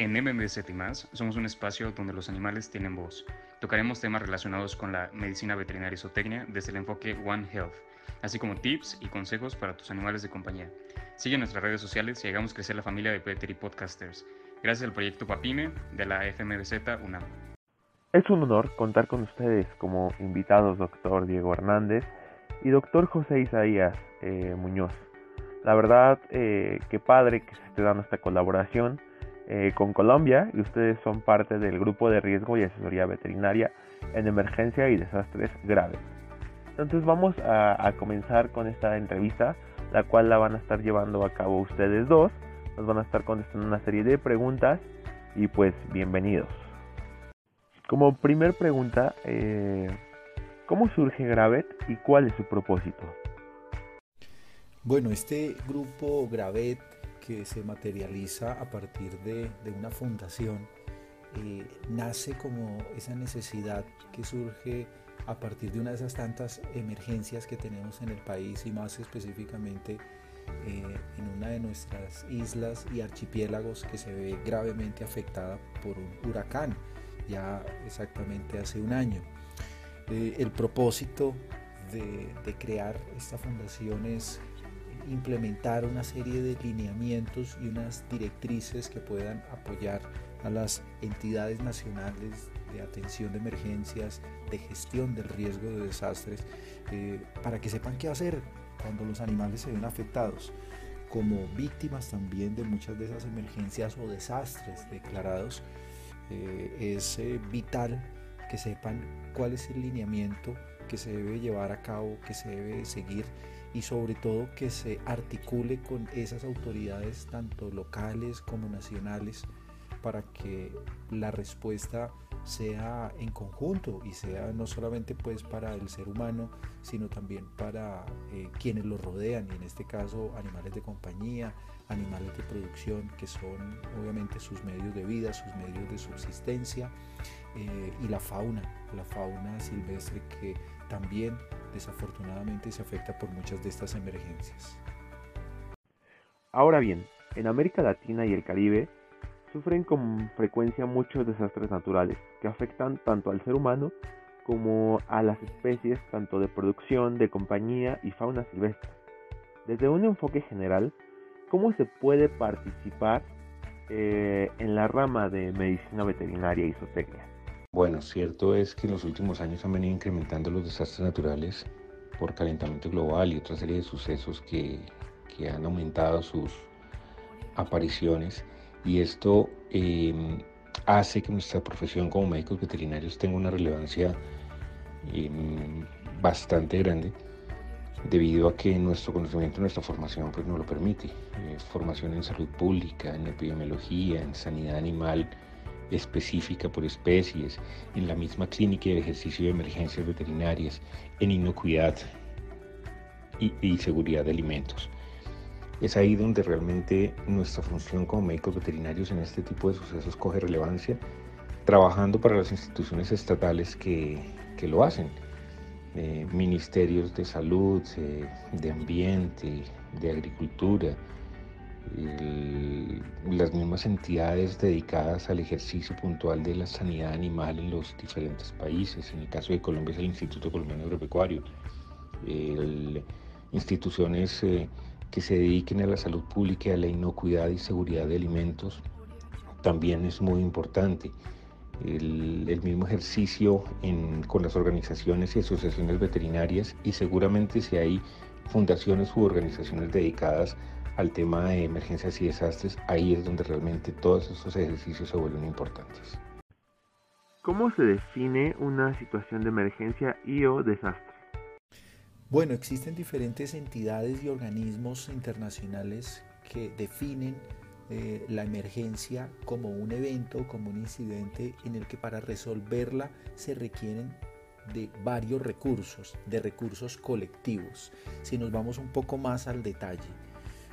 En MMZ y más, somos un espacio donde los animales tienen voz. Tocaremos temas relacionados con la medicina veterinaria y zootecnia desde el enfoque One Health, así como tips y consejos para tus animales de compañía. Sigue nuestras redes sociales y hagamos crecer la familia de Petri Podcasters. Gracias al proyecto Papime de la FMBZ UNAM. Es un honor contar con ustedes como invitados doctor Diego Hernández y doctor José Isaías eh, Muñoz. La verdad, eh, qué padre que se esté dando esta colaboración eh, con Colombia y ustedes son parte del grupo de riesgo y asesoría veterinaria en emergencia y desastres graves. Entonces vamos a, comenzar con esta entrevista, la cual la van a estar llevando a cabo ustedes dos. Nos van a estar contestando una serie de preguntas y pues bienvenidos. Como primer pregunta, eh, ¿cómo surge Gravet y cuál es su propósito? Bueno, este grupo Gravet que se materializa a partir de, una fundación, eh, nace como esa necesidad que surge a partir de una de esas tantas emergencias que tenemos en el país y más específicamente eh, en una de nuestras islas y archipiélagos que se ve gravemente afectada por un huracán, ya exactamente hace un año. Eh, el propósito de, de crear esta fundación es implementar una serie de lineamientos y unas directrices que puedan apoyar a las entidades nacionales de atención de emergencias, de gestión del riesgo de desastres, eh, para que sepan qué hacer cuando los animales se ven afectados, como víctimas también de muchas de esas emergencias o desastres declarados. Eh, es eh, vital que sepan cuál es el lineamiento que se debe llevar a cabo, que se debe seguir y sobre todo que se articule con esas autoridades tanto locales como nacionales para que la respuesta sea en conjunto y sea no solamente pues para el ser humano sino también para eh, quienes lo rodean y en este caso animales de compañía, animales de producción que son obviamente sus medios de vida, sus medios de subsistencia eh, y la fauna, la fauna silvestre que también desafortunadamente se afecta por muchas de estas emergencias. Ahora bien, en América Latina y el Caribe sufren con frecuencia muchos desastres naturales que afectan tanto al ser humano como a las especies tanto de producción, de compañía y fauna silvestre. Desde un enfoque general, ¿cómo se puede participar eh, en la rama de medicina veterinaria y zootecnia? Bueno, cierto es que en los últimos años han venido incrementando los desastres naturales por calentamiento global y otra serie de sucesos que, han aumentado sus apariciones y esto em, hace que nuestra profesión como médicos veterinarios tenga una relevancia em, bastante grande debido a que nuestro conocimiento, nuestra formación pues nos lo permite. Eh, formación en salud pública, en epidemiología, en sanidad animal, específica por especies, en la misma clínica de ejercicio de emergencias veterinarias, en inocuidad y, seguridad de alimentos. Es ahí donde realmente nuestra función como médicos veterinarios en este tipo de sucesos coge relevancia, trabajando para las instituciones estatales que, que lo hacen. Eh, ministerios de salud, eh, de ambiente, de agricultura, las mismas entidades dedicadas al ejercicio puntual de la sanidad animal en los diferentes países. En el caso de Colombia es el Instituto Colombiano Agropecuario. instituciones eh, que se dediquen a la salud pública y a la inocuidad y seguridad de alimentos también es muy importante. El, mismo ejercicio con las organizaciones y asociaciones veterinarias y seguramente si hay fundaciones u organizaciones dedicadas al tema de emergencias y desastres, ahí es donde realmente todos esos ejercicios se vuelven importantes. ¿Cómo se define una situación de emergencia y o desastre? Bueno, existen diferentes entidades y organismos internacionales que definen eh, la emergencia como un evento, como un incidente en el que para resolverla se requieren de varios recursos, de recursos colectivos. Si nos vamos un poco más al detalle,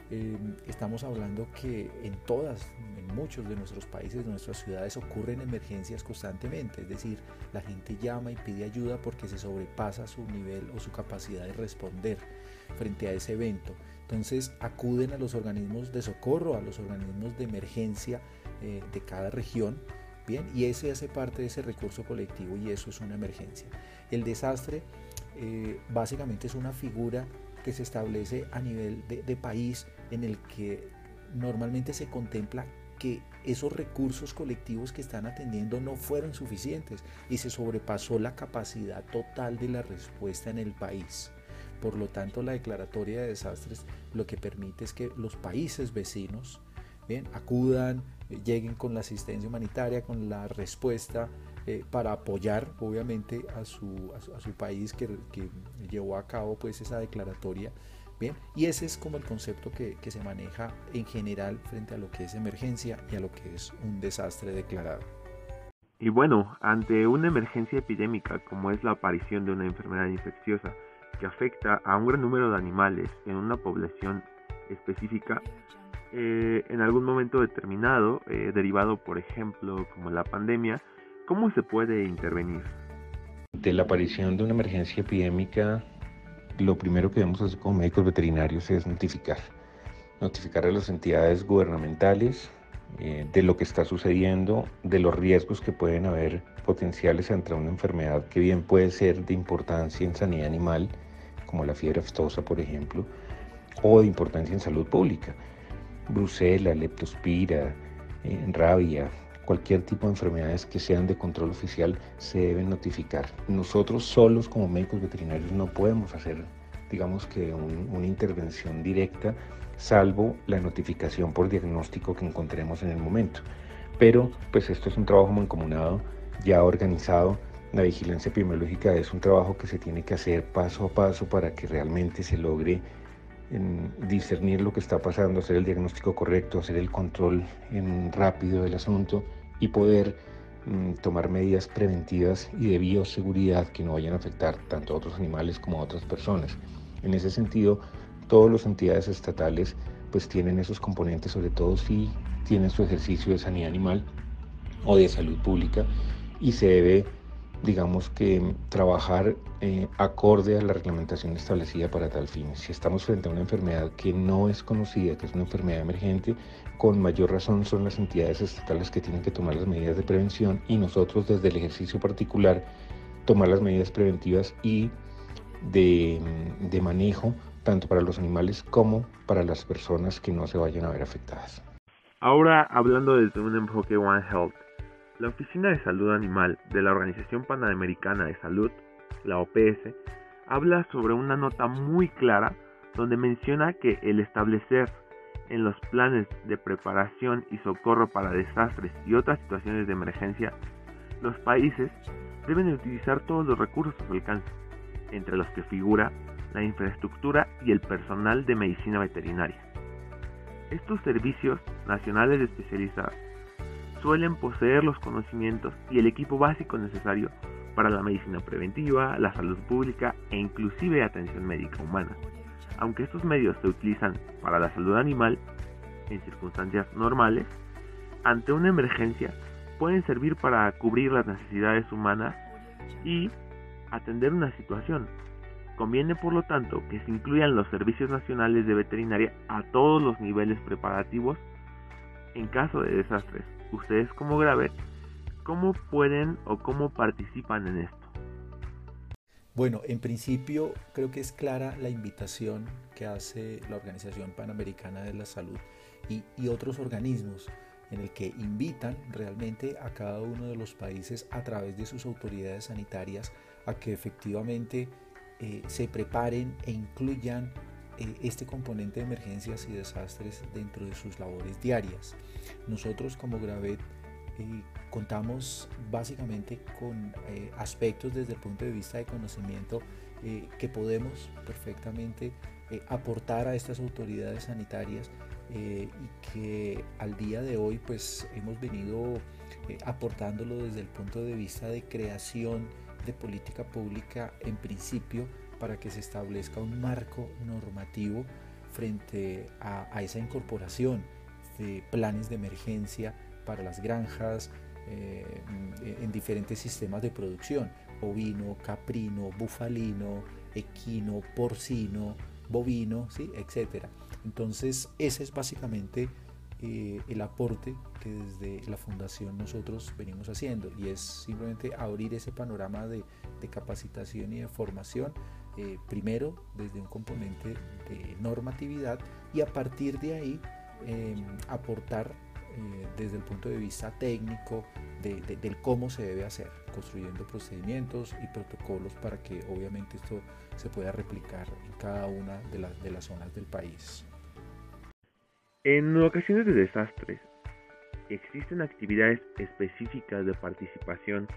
Em, estamos hablando que en todas, en muchos de nuestros países, de nuestras ciudades, ocurren emergencias constantemente. Es decir, la gente llama y pide ayuda porque se sobrepasa su nivel o su capacidad de responder frente a ese evento. Entonces acuden a los organismos de socorro, a los organismos de emergencia eh, de cada región, bien, y ese hace parte de ese recurso colectivo y eso es una emergencia. El desastre eh, básicamente es una figura que se establece a nivel de, de país en el que normalmente se contempla que esos recursos colectivos que están atendiendo no fueron suficientes y se sobrepasó la capacidad total de la respuesta en el país. Por lo tanto, la declaratoria de desastres lo que permite es que los países vecinos acudan, eh, lleguen con la asistencia humanitaria, con la respuesta eh, para apoyar obviamente a su, a su, país que, que, llevó a cabo pues esa declaratoria. Bien, y ese es como el concepto que, que se maneja en general frente a lo que es emergencia y a lo que es un desastre declarado. Y bueno, ante una emergencia epidémica como es la aparición de una enfermedad infecciosa, que afecta a un gran número de animales en una población específica, eh, en algún momento determinado, eh, derivado por ejemplo como la pandemia, ¿cómo se puede intervenir? De la aparición de una emergencia epidémica, lo primero que debemos hacer como médicos veterinarios es notificar. Notificar a las entidades gubernamentales eh, de lo que está sucediendo, de los riesgos que pueden haber potenciales ante una enfermedad que bien puede ser de importancia en sanidad animal como la fiebre aftosa, por ejemplo, o de importancia en salud pública. Brucela, leptospira, eh, rabia, cualquier tipo de enfermedades que sean de control oficial se deben notificar. Nosotros solos como médicos veterinarios no podemos hacer, digamos que una intervención directa, salvo la notificación por diagnóstico que encontremos en el momento. Pero pues esto es un trabajo mancomunado, ya organizado, la vigilancia epidemiológica es un trabajo que se tiene que hacer paso a paso para que realmente se logre discernir lo que está pasando, hacer el diagnóstico correcto, hacer el control rápido del asunto y poder mm, tomar medidas preventivas y de bioseguridad que no vayan a afectar tanto a otros animales como a otras personas. En ese sentido, todas las entidades estatales pues tienen esos componentes, sobre todo si tienen su ejercicio de sanidad animal o de salud pública y se debe digamos que trabajar eh, acorde a la reglamentación establecida para tal fin. Si estamos frente a una enfermedad que no es conocida, que es una enfermedad emergente, con mayor razón son las entidades estatales que tienen que tomar las medidas de prevención y nosotros desde el ejercicio particular tomar las medidas preventivas y de, de manejo tanto para los animales como para las personas que no se vayan a ver afectadas. Ahora hablando desde un enfoque One Health, la Oficina de Salud Animal de la Organización Panamericana de Salud, la OPS, habla sobre una nota muy clara donde menciona que el establecer en los planes de preparación y socorro para desastres y otras situaciones de emergencia, los países deben utilizar todos los recursos a su alcance, entre los que figura la infraestructura y el personal de medicina veterinaria. Estos servicios nacionales especializados suelen poseer los conocimientos y el equipo básico necesario para la medicina preventiva, la salud pública e inclusive atención médica humana. Aunque estos medios se utilizan para la salud animal en circunstancias normales, ante una emergencia pueden servir para cubrir las necesidades humanas y atender una situación. Conviene por lo tanto que se incluyan los servicios nacionales de veterinaria a todos los niveles preparativos en caso de desastres ustedes como Gravet, ¿cómo pueden o cómo participan en esto? Bueno, en principio creo que es clara la invitación que hace la Organización Panamericana de la Salud y, y otros organismos en el que invitan realmente a cada uno de los países a través de sus autoridades sanitarias a que efectivamente eh, se preparen e incluyan eh, este componente de emergencias y desastres dentro de sus labores diarias. Nosotros como Gravet eh, contamos básicamente con eh, aspectos desde el punto de vista de conocimiento que podemos perfectamente aportar a estas autoridades sanitarias y que al día de hoy pues hemos venido aportándolo desde el punto de vista de creación de política pública en principio para que se establezca un marco normativo frente a, esa incorporación de planes de emergencia para las granjas eh, en diferentes sistemas de producción, ovino, caprino, bufalino, equino, porcino, bovino, ¿sí? etc. Entonces, ese es básicamente eh, el aporte que desde la fundación nosotros venimos haciendo y es simplemente abrir ese panorama de, capacitación y de formación eh, primero desde un componente de normatividad y a partir de ahí em, aportar eh, desde el punto de vista técnico del cómo se debe hacer, construyendo procedimientos y protocolos para que obviamente esto se pueda replicar en cada una de, de las zonas del país. En ocasiones de desastres, ¿existen actividades específicas de participación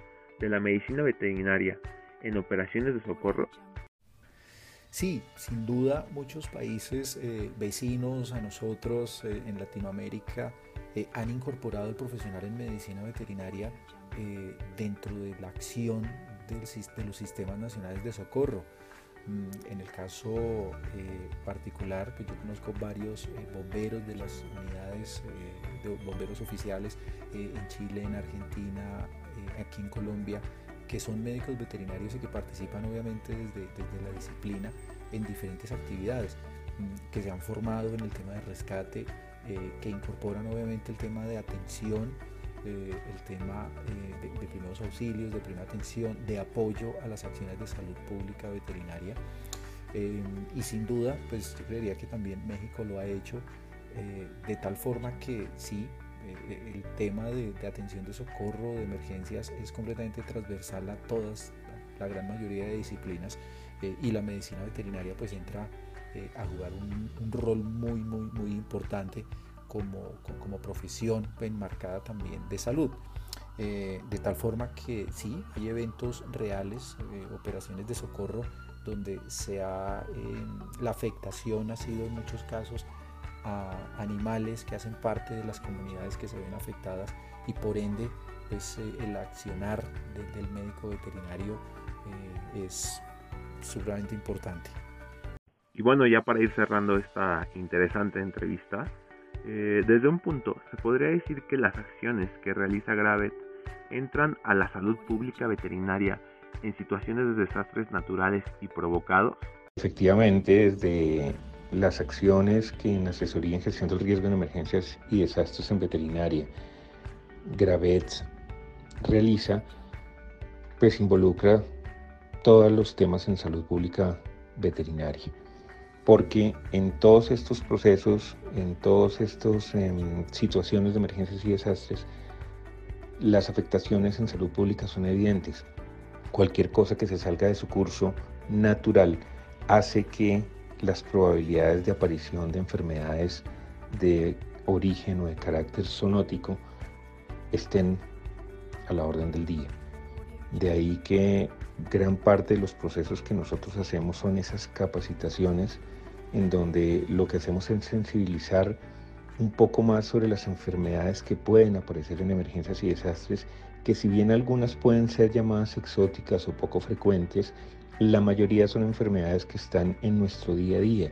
de la medicina veterinaria en operaciones de socorro? Sí, sin duda muchos países eh, vecinos a nosotros eh, en Latinoamérica eh, han incorporado el profesional en medicina veterinaria dentro de la acción de los sistemas nacionales de socorro. Mm, en el caso particular, pues yo conozco varios bomberos de las unidades de bomberos oficiales en Chile, en Argentina, aquí en Colombia, que son médicos veterinarios y que participan obviamente desde, desde la disciplina en diferentes actividades, mm, que se han formado en el tema de rescate, que incorporan obviamente el tema de atención eh, el tema eh, de, primeros auxilios, de primera atención, de apoyo a las acciones de salud pública veterinaria. Eh, y sin duda, pues yo creería que también México lo ha hecho de tal forma que sí, el tema de, atención de socorro, de emergencias, es completamente transversal a todas, la gran mayoría de disciplinas, y la medicina veterinaria pues entra a jugar un, un rol muy, muy, muy importante como, como profesión enmarcada también de salud. Eh, de tal forma que sí, hay eventos reales, eh, operaciones de socorro, donde sea, eh, la afectación ha sido en muchos casos a animales que hacen parte de las comunidades que se ven afectadas y por ende pues, el accionar del médico veterinario es sumamente importante. Y bueno, ya para ir cerrando esta interesante entrevista, eh, desde un punto, se podría decir que las acciones que realiza Gravet entran a la salud pública veterinaria en situaciones de desastres naturales y provocados. Efectivamente, desde las acciones que en asesoría en gestión del riesgo en emergencias y desastres en veterinaria Gravet realiza, pues involucra todos los temas en salud pública veterinaria porque en todos estos procesos, en todas estas em, situaciones de emergencias y desastres, las afectaciones en salud pública son evidentes. Cualquier cosa que se salga de su curso natural hace que las probabilidades de aparición de enfermedades de origen o de carácter zoonótico estén a la orden del día. De ahí que gran parte de los procesos que nosotros hacemos son esas capacitaciones en donde lo que hacemos es sensibilizar un poco más sobre las enfermedades que pueden aparecer en emergencias y desastres, que si bien algunas pueden ser llamadas exóticas o poco frecuentes, la mayoría son enfermedades que están en nuestro día a día.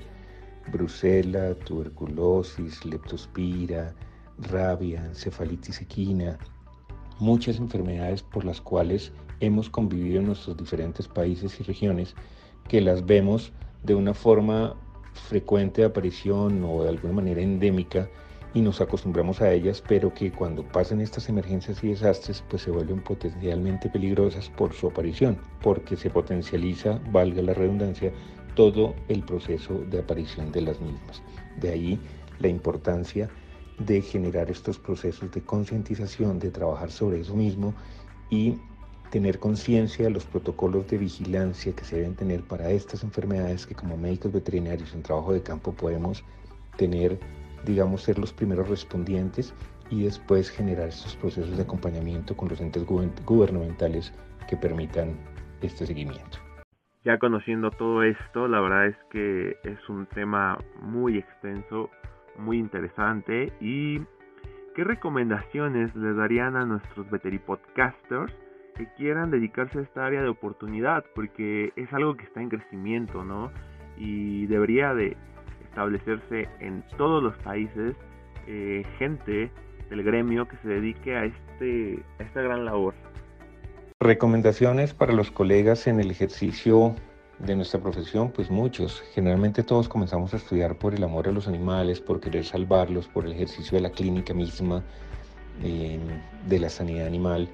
Brucela, tuberculosis, leptospira, rabia, encefalitis equina, muchas enfermedades por las cuales hemos convivido en nuestros diferentes países y regiones, que las vemos de una forma frecuente de aparición o de alguna manera endémica y nos acostumbramos a ellas, pero que cuando pasan estas emergencias y desastres, pues se vuelven potencialmente peligrosas por su aparición, porque se potencializa, valga la redundancia, todo el proceso de aparición de las mismas. De ahí la importancia de generar estos procesos de concientización, de trabajar sobre eso mismo y tener conciencia de los protocolos de vigilancia que se deben tener para estas enfermedades que como médicos veterinarios en trabajo de campo podemos tener, digamos, ser los primeros respondientes y después generar estos procesos de acompañamiento con los entes gubernamentales que permitan este seguimiento. Ya conociendo todo esto, la verdad es que es un tema muy extenso, muy interesante y ¿qué recomendaciones les darían a nuestros veteripodcasters que quieran dedicarse a esta área de oportunidad, porque es algo que está en crecimiento, ¿no? Y debería de establecerse en todos los países eh, gente del gremio que se dedique a, este, esta gran labor. Recomendaciones para los colegas en el ejercicio de nuestra profesión, pues muchos. Generalmente todos comenzamos a estudiar por el amor a los animales, por querer salvarlos, por el ejercicio de la clínica misma, eh, de la sanidad animal.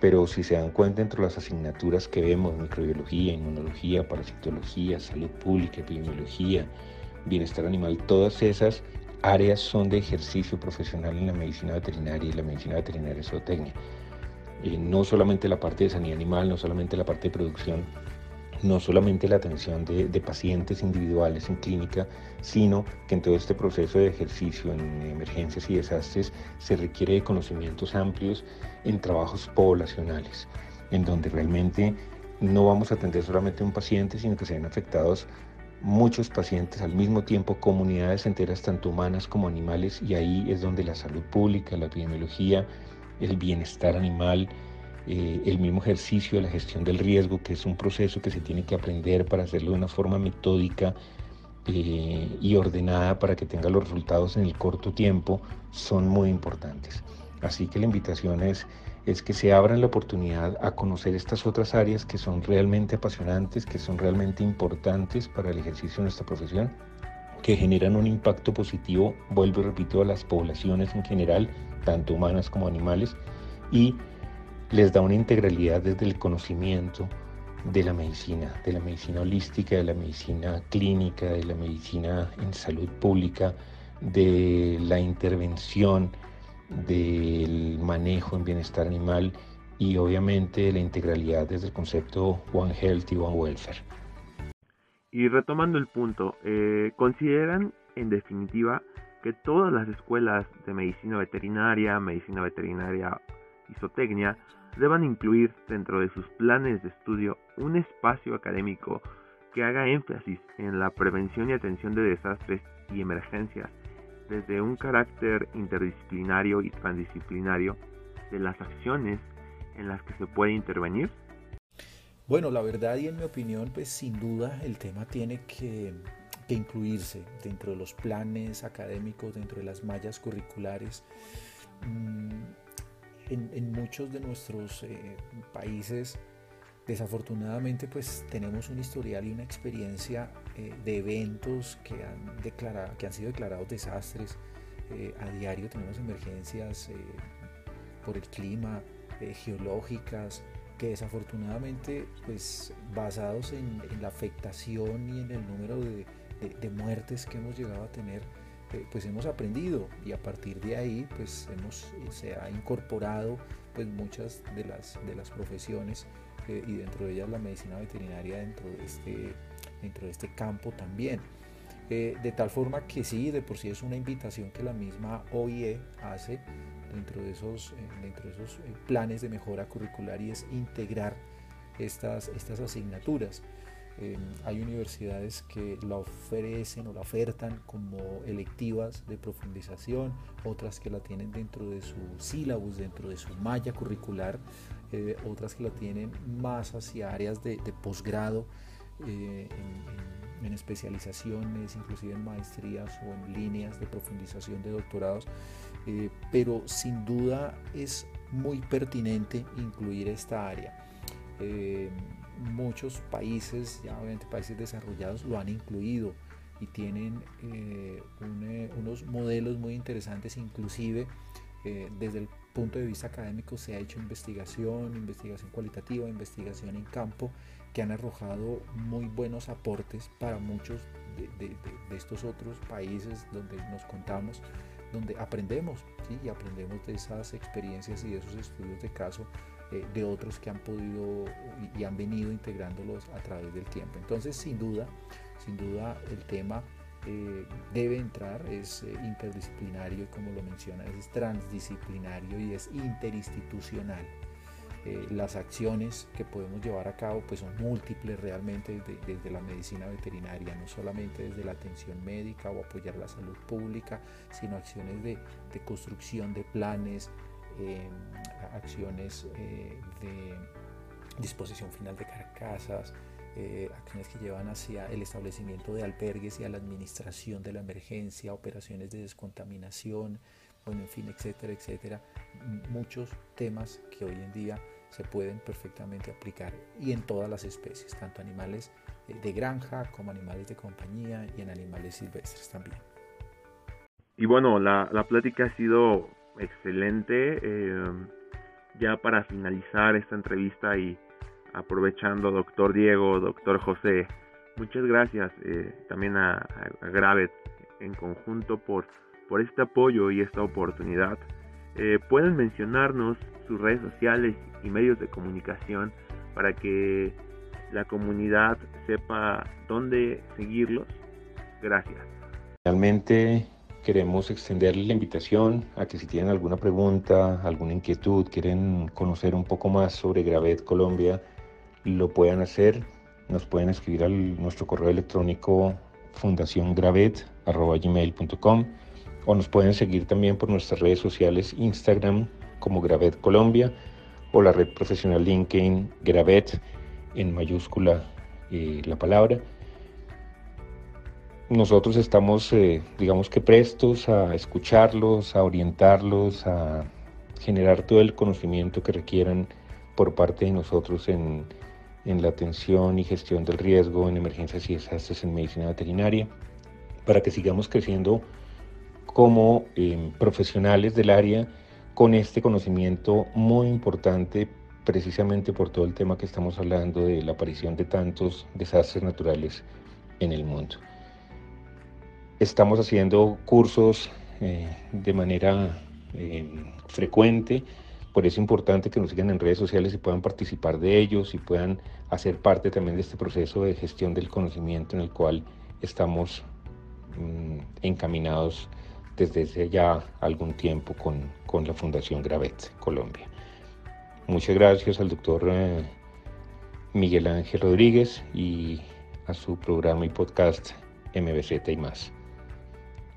Pero si se dan cuenta entre las asignaturas que vemos, microbiología, inmunología, parasitología, salud pública, epidemiología, bienestar animal, todas esas áreas son de ejercicio profesional en la medicina veterinaria y la medicina veterinaria zootecnia. Eh, no solamente la parte de sanidad animal, no solamente la parte de producción, no solamente la atención de, pacientes individuales en clínica, sino que en todo este proceso de ejercicio en emergencias y desastres se requiere de conocimientos amplios en trabajos poblacionales, en donde realmente no vamos a atender solamente a un paciente, sino que se ven afectados muchos pacientes al mismo tiempo, comunidades enteras, tanto humanas como animales, y ahí es donde la salud pública, la epidemiología, el bienestar animal, eh, el mismo ejercicio de la gestión del riesgo, que es un proceso que se tiene que aprender para hacerlo de una forma metódica eh, y ordenada para que tenga los resultados en el corto tiempo, son muy importantes. Así que la invitación es, es que se abran la oportunidad a conocer estas otras áreas que son realmente apasionantes, que son realmente importantes para el ejercicio de nuestra profesión, que generan un impacto positivo, vuelvo y repito, a las poblaciones en general, tanto humanas como animales, y les da una integralidad desde el conocimiento de la medicina, de la medicina holística, de la medicina clínica, de la medicina en salud pública, de la intervención, del manejo en bienestar animal y obviamente la integralidad desde el concepto One Health y One Welfare. Y retomando el punto, eh, ¿consideran en definitiva que todas las escuelas de medicina veterinaria, medicina veterinaria y zootecnia deban incluir dentro de sus planes de estudio un espacio académico que haga énfasis en la prevención y atención de desastres y emergencias desde un carácter interdisciplinario y transdisciplinario de las acciones en las que se puede intervenir? Bueno, la verdad y en mi opinión, pues sin duda el tema tiene que, incluirse dentro de los planes académicos, dentro de las mallas curriculares. Mm, en, muchos de nuestros eh, países desafortunadamente pues tenemos un historial y una experiencia eh, de eventos que han, declarado, que han sido declarados desastres. Eh, a diario tenemos emergencias por el clima, geológicas, que desafortunadamente pues basados en, la afectación y en el número de, de muertes que hemos llegado a tener, pues hemos aprendido y a partir de ahí pues hemos, se ha incorporado pues muchas de las, de las profesiones eh, y dentro de ellas la medicina veterinaria dentro de este, dentro de este campo también. Eh, de tal forma que sí, de por sí es una invitación que la misma OIE hace dentro de esos, eh, dentro de esos planes de mejora curricular y es integrar estas, estas asignaturas. Em, hay universidades que la ofrecen o la ofertan como electivas de profundización, otras que la tienen dentro de su sílabus, dentro de su malla curricular, eh, otras que la tienen más hacia áreas de, posgrado, eh, en, especializaciones, inclusive en maestrías o en líneas de profundización de doctorados, eh, pero sin duda es muy pertinente incluir esta área. Muchos países, ya obviamente países desarrollados, lo han incluido y tienen unos modelos muy interesantes, inclusive desde el punto de vista académico se ha hecho investigación, investigación cualitativa, investigación en campo, que han arrojado muy buenos aportes para muchos de, estos otros países donde nos contamos, donde aprendemos, y aprendemos de esas experiencias y de esos estudios de caso eh, de otros que han podido y, han venido integrándolos a través del tiempo. Entonces, sin duda, sin duda el tema eh, debe entrar, es eh, interdisciplinario, como lo menciona, es transdisciplinario y es interinstitucional. las acciones que podemos llevar a cabo pues son múltiples realmente desde, la medicina veterinaria, no solamente desde la atención médica o apoyar la salud pública, sino acciones de, construcción de planes, acciones eh, de disposición final de carcasas, eh, acciones que llevan hacia el establecimiento de albergues y a la administración de la emergencia, operaciones de descontaminación, bueno, en fin, etcétera, etcétera. Muchos temas que hoy en día se pueden perfectamente aplicar y en todas las especies, tanto animales eh, de granja como animales de compañía y en animales silvestres también. Y bueno, la, la plática ha sido excelente. Eh, ya para finalizar esta entrevista y aprovechando doctor Diego, doctor José, muchas gracias eh, también a, a, Gravet en conjunto por, por este apoyo y esta oportunidad. Eh, pueden mencionarnos sus redes sociales y medios de comunicación para que la comunidad sepa dónde seguirlos. Gracias. Realmente queremos extenderles la invitación a que si tienen alguna pregunta, alguna inquietud, quieren conocer un poco más sobre Gravet Colombia, lo puedan hacer. Nos pueden escribir a nuestro correo electrónico fundaciongravet.com o nos pueden seguir también por nuestras redes sociales Instagram como Gravet Colombia o la red profesional LinkedIn Gravet en mayúscula eh, la palabra nosotros estamos, eh, digamos que prestos a escucharlos, a orientarlos, a generar todo el conocimiento que requieran por parte de nosotros en, la atención y gestión del riesgo en emergencias y desastres en medicina veterinaria, para que sigamos creciendo como eh, profesionales del área con este conocimiento muy importante precisamente por todo el tema que estamos hablando de la aparición de tantos desastres naturales en el mundo. Estamos haciendo cursos eh, de manera eh, frecuente, por eso es importante que nos sigan en redes sociales y puedan participar de ellos y puedan hacer parte también de este proceso de gestión del conocimiento en el cual estamos mm, encaminados desde ya algún tiempo con, con, la Fundación Gravet Colombia. Muchas gracias al doctor eh, Miguel Ángel Rodríguez y a su programa y podcast MBZ y más.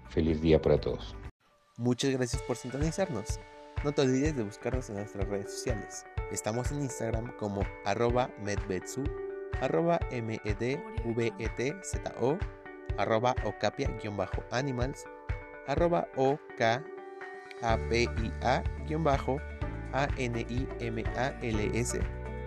Feliz día para todos. Muchas gracias por sintonizarnos. No te olvides de buscarnos en nuestras redes sociales. Estamos en Instagram como arroba medvetsu, arroba medvetzo, arroba ocapia-animals, arroba okapia-animals,